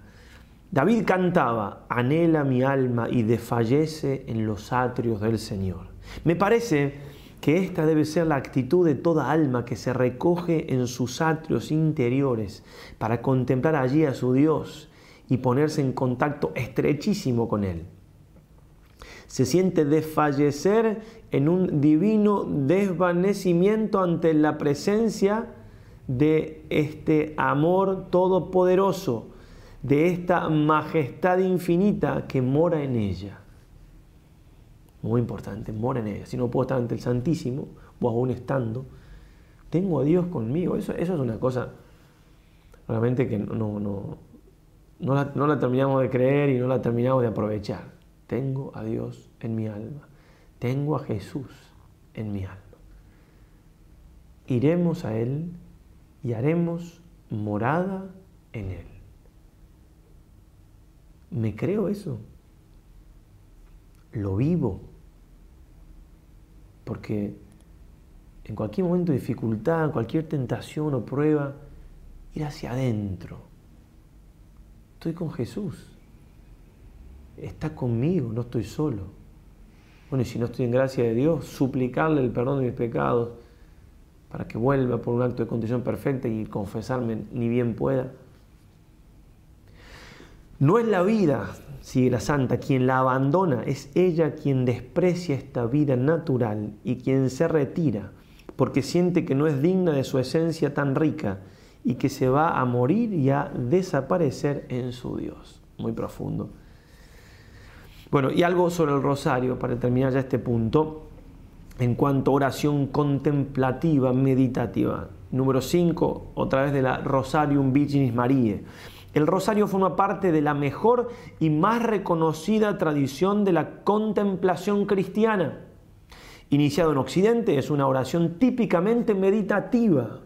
David cantaba, anhela mi alma y desfallece en los atrios del Señor. Me parece que esta debe ser la actitud de toda alma que se recoge en sus atrios interiores para contemplar allí a su Dios y ponerse en contacto estrechísimo con Él. Se siente desfallecer en un divino desvanecimiento ante la presencia de este amor todopoderoso, de esta majestad infinita que mora en ella. Muy importante, mora en ella. Si no puedo estar ante el Santísimo, o aún estando, tengo a Dios conmigo. Eso, eso es una cosa realmente que no, no, no, la, no la terminamos de creer y no la terminamos de aprovechar. Tengo a Dios en mi alma. Tengo a Jesús en mi alma. Iremos a Él y haremos morada en Él. ¿Me creo eso? lo vivo. Porque en cualquier momento de dificultad, cualquier tentación o prueba, ir hacia adentro. Estoy con Jesús. Está conmigo, no estoy solo. Bueno, y si no estoy en gracia de Dios, suplicarle el perdón de mis pecados para que vuelva por un acto de condición perfecta y confesarme ni bien pueda. No es la vida, sigue la santa, quien la abandona, es ella quien desprecia esta vida natural y quien se retira porque siente que no es digna de su esencia tan rica y que se va a morir y a desaparecer en su Dios. Muy profundo. Bueno, y algo sobre el rosario, para terminar ya este punto, en cuanto a oración contemplativa, meditativa. Número 5, otra vez de la Rosarium Virginis Mariae. El rosario forma parte de la mejor y más reconocida tradición de la contemplación cristiana. Iniciado en Occidente, es una oración típicamente meditativa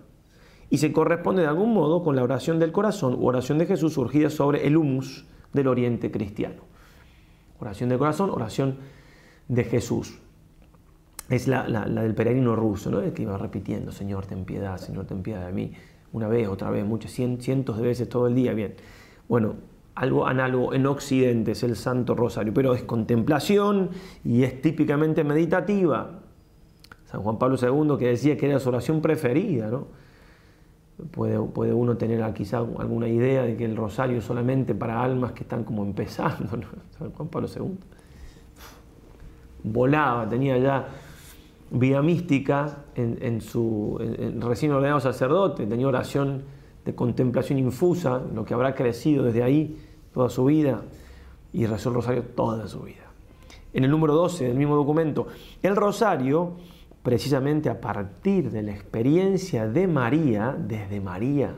y se corresponde de algún modo con la oración del corazón u oración de Jesús surgida sobre el humus del oriente cristiano. Oración del corazón, oración de Jesús. Es la, del peregrino ruso, ¿no? el que iba repitiendo, Señor, ten piedad, Señor, ten piedad de mí una vez, otra vez, muchas, cientos de veces todo el día, bien. Bueno, algo análogo en Occidente es el Santo Rosario, pero es contemplación y es típicamente meditativa. San Juan Pablo II que decía que era su oración preferida, ¿no? Puede, puede uno tener quizá alguna idea de que el rosario es solamente para almas que están como empezando, ¿no? San Juan Pablo II volaba, tenía ya vida mística en, su recién ordenado sacerdote, tenía oración de contemplación infusa, lo que habrá crecido desde ahí toda su vida y rezó el rosario toda su vida. En el número 12 del mismo documento, el rosario, precisamente a partir de la experiencia de María, desde María,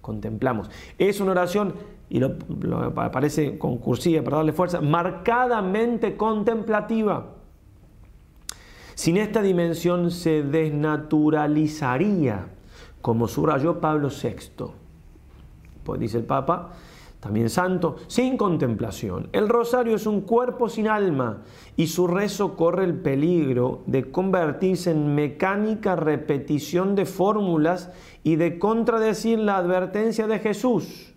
contemplamos. Es una oración, y lo, aparece con cursiva para darle fuerza, marcadamente contemplativa. Sin esta dimensión se desnaturalizaría, como subrayó Pablo VI. Pues dice el Papa, también santo, sin contemplación. El rosario es un cuerpo sin alma y su rezo corre el peligro de convertirse en mecánica repetición de fórmulas y de contradecir la advertencia de Jesús.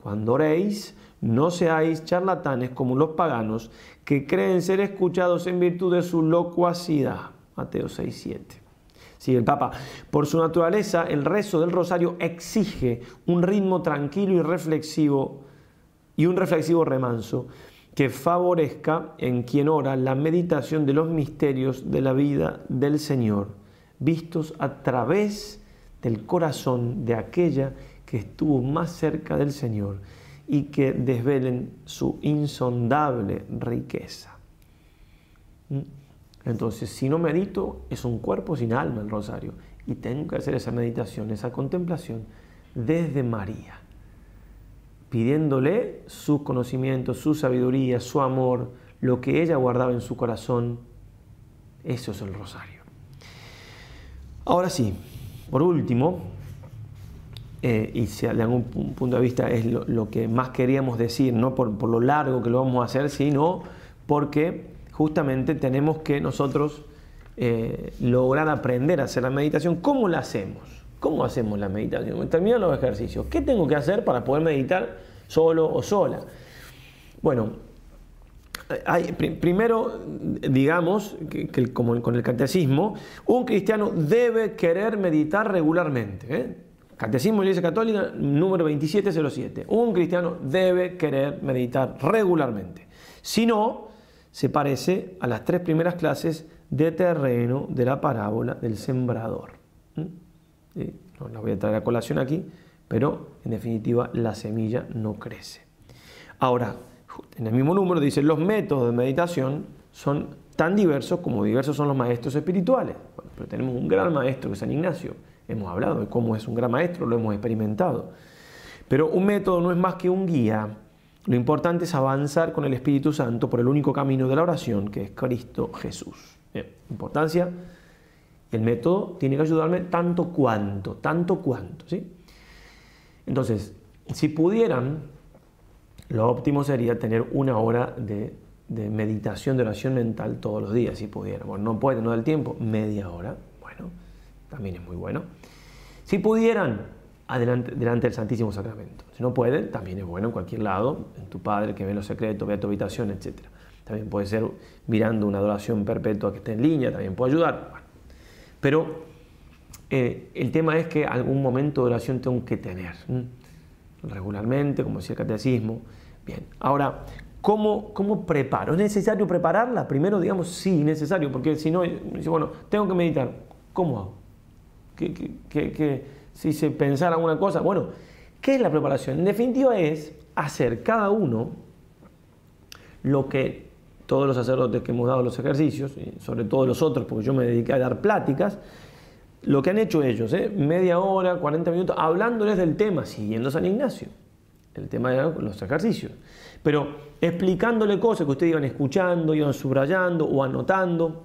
Cuando oréis, no seáis charlatanes como los paganos que creen ser escuchados en virtud de su locuacidad. Mateo 6.7. Sí, el Papa, por su naturaleza, el rezo del rosario exige un ritmo tranquilo y reflexivo y un reflexivo remanso que favorezca en quien ora la meditación de los misterios de la vida del Señor, vistos a través del corazón de aquella que estuvo más cerca del Señor y que desvelen su insondable riqueza. ¿Mm? Entonces, si no medito, es un cuerpo sin alma el rosario. Y tengo que hacer esa meditación, esa contemplación desde María, pidiéndole sus conocimientos, su sabiduría, su amor, lo que ella guardaba en su corazón. Eso es el rosario. Ahora sí, por último, eh, y si de algún punto de vista es lo, que más queríamos decir, no por, por, lo largo que lo vamos a hacer, sino porque justamente tenemos que nosotros eh, lograr aprender a hacer la meditación. ¿Cómo la hacemos? ¿Cómo hacemos la meditación? Terminan los ejercicios. ¿Qué tengo que hacer para poder meditar solo o sola? Bueno, hay, primero, digamos, como con el catecismo, un cristiano debe querer meditar regularmente. ¿eh? Catecismo de Iglesia Católica, número 2707. Un cristiano debe querer meditar regularmente. Si no, se parece a las tres primeras clases de terreno de la parábola del sembrador. ¿Mm? No la voy a traer a colación aquí, pero en definitiva la semilla no crece. Ahora, en el mismo número dice, los métodos de meditación son tan diversos como diversos son los maestros espirituales. pero tenemos un gran maestro que es San Ignacio. Hemos hablado de cómo es un gran maestro, lo hemos experimentado. Pero un método no es más que un guía lo importante es avanzar con el Espíritu Santo por el único camino de la oración, que es Cristo Jesús. importancia. El método tiene que ayudarme tanto cuanto, tanto cuanto. ¿sí? Entonces, si pudieran, lo óptimo sería tener una hora de, meditación, de oración mental todos los días, si. Bueno, no puede, no da el tiempo, media hora. Bueno, también es muy bueno. Si pudieran, adelante, delante del Santísimo Sacramento. Si no puede, también es bueno en cualquier lado, en tu Padre que ve los secretos, ve tu habitación, etc. También puede ser mirando una adoración perpetua que esté en línea, también puede ayudar. Pero eh, el tema es que algún momento de oración tengo que tener, regularmente, como decía el catecismo. Bien, ahora, ¿cómo, ¿cómo preparo? ¿Es necesario prepararla? Primero, digamos, sí, necesario, porque si no, bueno, tengo que meditar. ¿Cómo hago? ¿Qué, qué, qué si se pensara alguna cosa. Bueno, ¿qué es la preparación? En definitiva es hacer cada uno lo que todos los sacerdotes que hemos dado los ejercicios, sobre todo los otros, porque yo me dediqué a dar pláticas, lo que han hecho ellos, ¿eh? media hora, 40 minutos, hablándoles del tema, siguiendo San Ignacio, el tema de los ejercicios, pero explicándole cosas que ustedes iban escuchando, iban subrayando o anotando,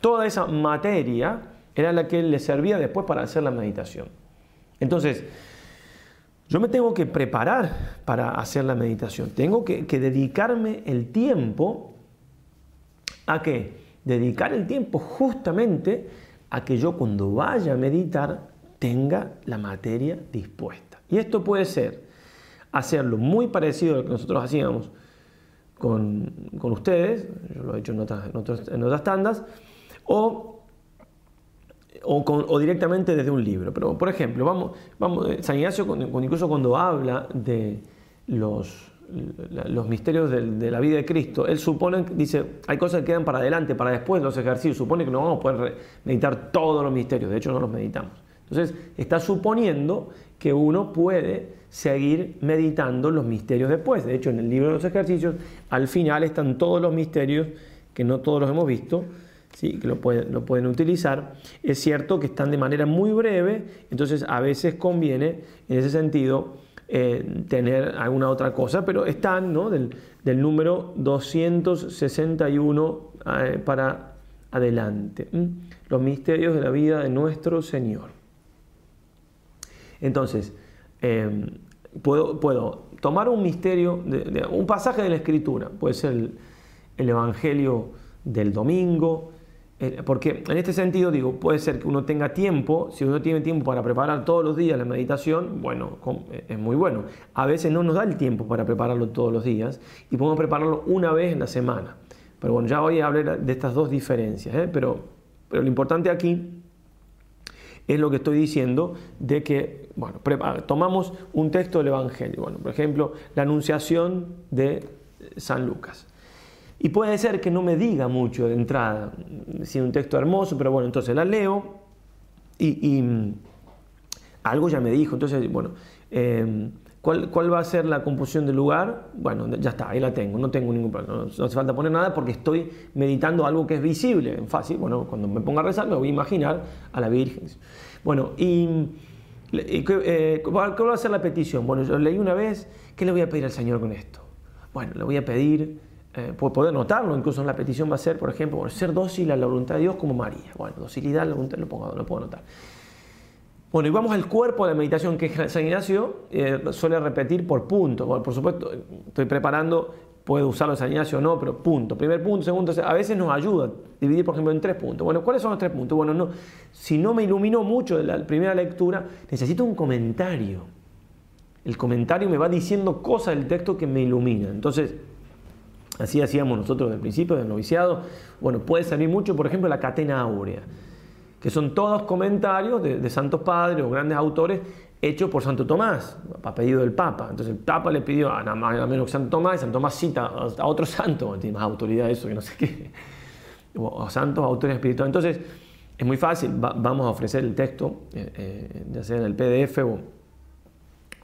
toda esa materia era la que les servía después para hacer la meditación. Entonces, yo me tengo que preparar para hacer la meditación. Tengo que, dedicarme el tiempo a qué? Dedicar el tiempo justamente a que yo cuando vaya a meditar tenga la materia dispuesta. Y esto puede ser hacerlo muy parecido a lo que nosotros hacíamos con, ustedes, yo lo he hecho en otras, en otras tandas, o o, directamente desde un libro. Pero, por ejemplo, vamos, vamos, eh, San Ignacio, incluso cuando habla de los, los misterios de, la vida de Cristo, él supone, dice, hay cosas que quedan para adelante, para después los ejercicios, supone que no vamos a poder meditar todos los misterios, de hecho no los meditamos. Entonces, está suponiendo que uno puede seguir meditando los misterios después. De hecho, en el libro de los ejercicios, al final están todos los misterios, que no todos los hemos visto, ¿sí? que lo pueden, utilizar. Es cierto que están de manera muy breve, entonces a veces conviene en ese sentido eh, tener alguna otra cosa, pero están ¿no? del, del número 261 eh, para adelante. Los misterios de la vida de nuestro Señor. Entonces, em, puedo, puedo, tomar un misterio, de, un pasaje de la Escritura, puede ser el, el Evangelio del domingo, porque en este sentido digo, puede ser que uno tenga tiempo, si uno tiene tiempo para preparar todos los días la meditación, bueno, eh, es muy bueno. A veces no nos da el tiempo para prepararlo todos los días y podemos prepararlo una vez en la semana. Pero bueno, ya voy a hablar de estas dos diferencias, ¿eh? pero, pero lo importante aquí es lo que estoy diciendo de que, bueno, tomamos un texto del Evangelio, bueno, por ejemplo, la anunciación de San Lucas. Y puede ser que no me diga mucho de entrada, si un texto hermoso, pero bueno, entonces la leo y, mm, algo ya me dijo, entonces, bueno, em, ¿cuál, ¿cuál, va a ser la composición del lugar? Bueno, ya está, ahí la tengo, no tengo ningún problema, no, hace falta poner nada porque estoy meditando algo que es visible, fácil, bueno, cuando me ponga a rezar me voy a imaginar a la Virgen. Bueno, y... Eh, ¿Cuál va a ser la petición? Bueno, yo leí una vez, ¿qué le voy a pedir al Señor con esto? Bueno, le voy a pedir eh, poder notarlo, incluso en la petición va a ser, por ejemplo, ser dócil a la voluntad de Dios como María. Bueno, docilidad a la voluntad, lo, puedo notar. Bueno, y vamos al cuerpo de la meditación que San Ignacio eh, suele repetir por punto. Por supuesto, estoy preparando, puedo usarlo San Ignacio o no, pero punto. Primer punto, segundo, a veces nos ayuda dividir, por ejemplo, en tres puntos. Bueno, ¿cuáles son los tres puntos? Bueno, no, si no me iluminó mucho de la primera lectura, necesito un comentario. El comentario me va diciendo cosas del texto que me ilumina. Entonces, Así hacíamos nosotros del principio del noviciado. Bueno, puede servir mucho, por ejemplo, la catena áurea, que son todos comentarios de, santos padres o grandes autores hechos por Santo Tomás, a pedido del Papa. Entonces el Papa le pidió a nada menos que Santo Tomás, y Santo Tomás cita a otro santo, tiene más autoridad eso que no sé qué, o santos autores espirituales. Entonces es muy fácil, vamos a ofrecer el texto, eh, eh, ya sea en el PDF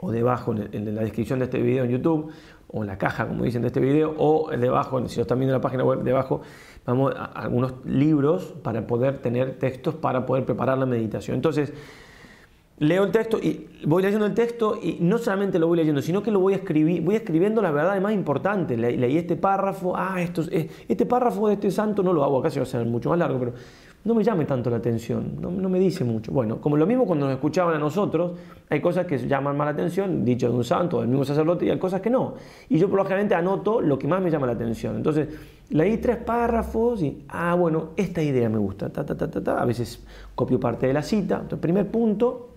o debajo en, la descripción de este video en YouTube, o la caja, como dicen de este video, o debajo, si lo están viendo en la página web, debajo, vamos a algunos libros para poder tener textos para poder preparar la meditación. Entonces, leo el texto y voy leyendo el texto y no solamente lo voy leyendo, sino que lo voy a voy escribiendo las verdades más importantes. leí este párrafo, ah, esto, este párrafo de este santo no lo hago, acá se va a ser mucho más largo, pero no me llame tanto la atención, no, me dice mucho. Bueno, como lo mismo cuando nos escuchaban a nosotros, hay cosas que llaman más la atención, dicho de un santo, del mismo sacerdote, y hay cosas que no. Y yo por lo general anoto lo que más me llama la atención. Entonces, leí tres párrafos y, ah, bueno, esta idea me gusta, ta, ta, ta, ta, ta. a veces copio parte de la cita. Entonces, primer punto,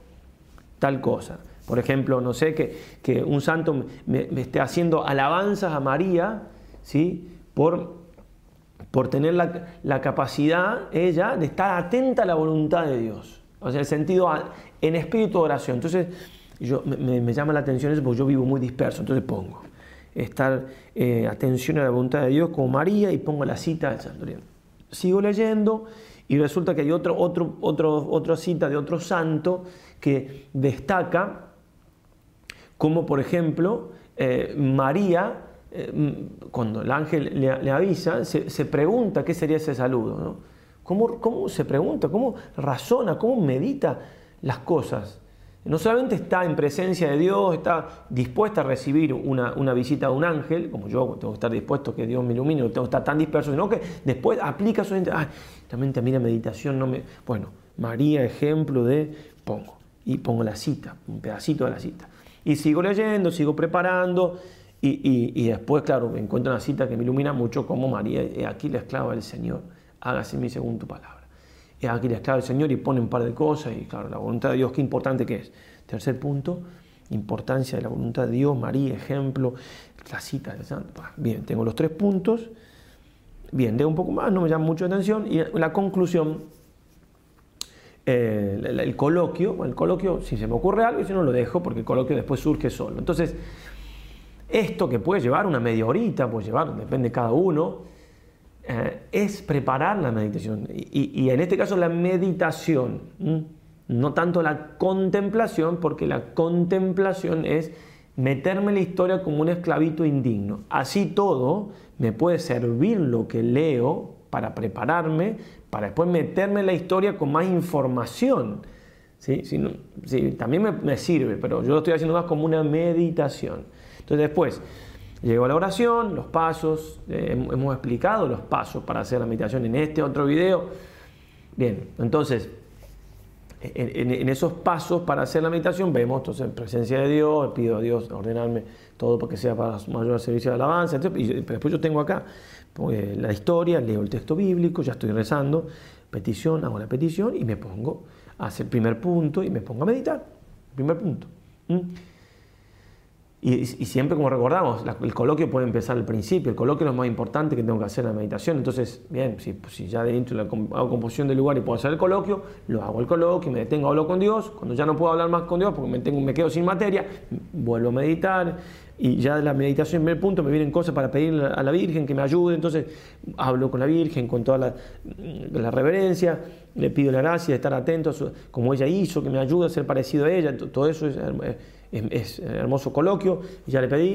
tal cosa. Por ejemplo, no sé, que, que un santo me, me esté haciendo alabanzas a María, ¿sí? Por por tener la, capacidad ella de estar atenta a la voluntad de Dios. O sea, el sentido en espíritu de oración. Entonces, yo, me, llama la atención eso porque yo vivo muy disperso. Entonces pongo estar eh, atención a la voluntad de Dios como María y pongo la cita del Santo Sigo leyendo y resulta que hay otro, otro, otro, otra cita de otro santo que destaca como, por ejemplo, eh, María eh, cuando el ángel le, avisa, se, pregunta qué sería ese saludo. ¿no? ¿Cómo, se pregunta? ¿Cómo razona? ¿Cómo medita las cosas? No solamente está en presencia de Dios, está dispuesta a recibir una, visita de un ángel, como yo tengo que estar dispuesto a que Dios me ilumine, no tengo que estar tan disperso, sino que después aplica su ay, también también meditación no me... Bueno, María, ejemplo de... pongo, y pongo la cita, un pedacito de la cita. Y sigo leyendo, sigo preparando, y, después, claro, encuentro una cita que me ilumina mucho como María, aquí la esclava del Señor, hágase mi según tu palabra. He aquí la esclava del Señor y pone un par de cosas y claro, la voluntad de Dios, qué importante que es. Tercer punto, importancia de la voluntad de Dios, María, ejemplo, la cita del Santo. Bien, tengo los tres puntos. Bien, leo un poco más, no me llama mucho la atención. Y la conclusión, eh, el, el, coloquio, el coloquio, si se me ocurre algo, y si no lo dejo, porque el coloquio después surge solo. Entonces, esto que puede llevar una media horita, puede llevar, depende de cada uno, eh, es preparar la meditación. Y, en este caso la meditación, no tanto la contemplación, porque la contemplación es meterme en la historia como un esclavito indigno. Así todo, me puede servir lo que leo, para prepararme, para después meterme en la historia con más información. ¿Sí? también me, sirve, pero yo lo estoy haciendo más como una meditación. Entonces después, llego a la oración, los pasos, eh, hemos explicado los pasos para hacer la meditación en este otro video. Bien, entonces, en, esos pasos para hacer la meditación vemos entonces presencia de Dios, pido a Dios ordenarme todo para que sea para su mayor servicio de alabanza, y después yo tengo acá pues, la historia, leo el texto bíblico, ya estoy rezando, petición, hago la petición y me pongo a hacer el primer punto y me pongo a meditar, primer punto. Y, siempre como recordamos, el coloquio puede empezar al principio, el coloquio es lo más importante que tengo que hacer en la meditación, entonces, bien, si, si ya dentro la, hago composición del lugar y puedo hacer el coloquio, lo hago el coloquio, me detengo, hablo con Dios, cuando ya no puedo hablar más con Dios porque me, tengo, me quedo sin materia, vuelvo a meditar. Y ya de la meditación en primer punto me vienen cosas para pedirle a la Virgen que me ayude, entonces hablo con la Virgen con toda la, la reverencia, le pido la gracia de estar atento a como ella hizo, que me ayude a ser parecido a ella, todo eso es hermoso coloquio, y ya le pedí,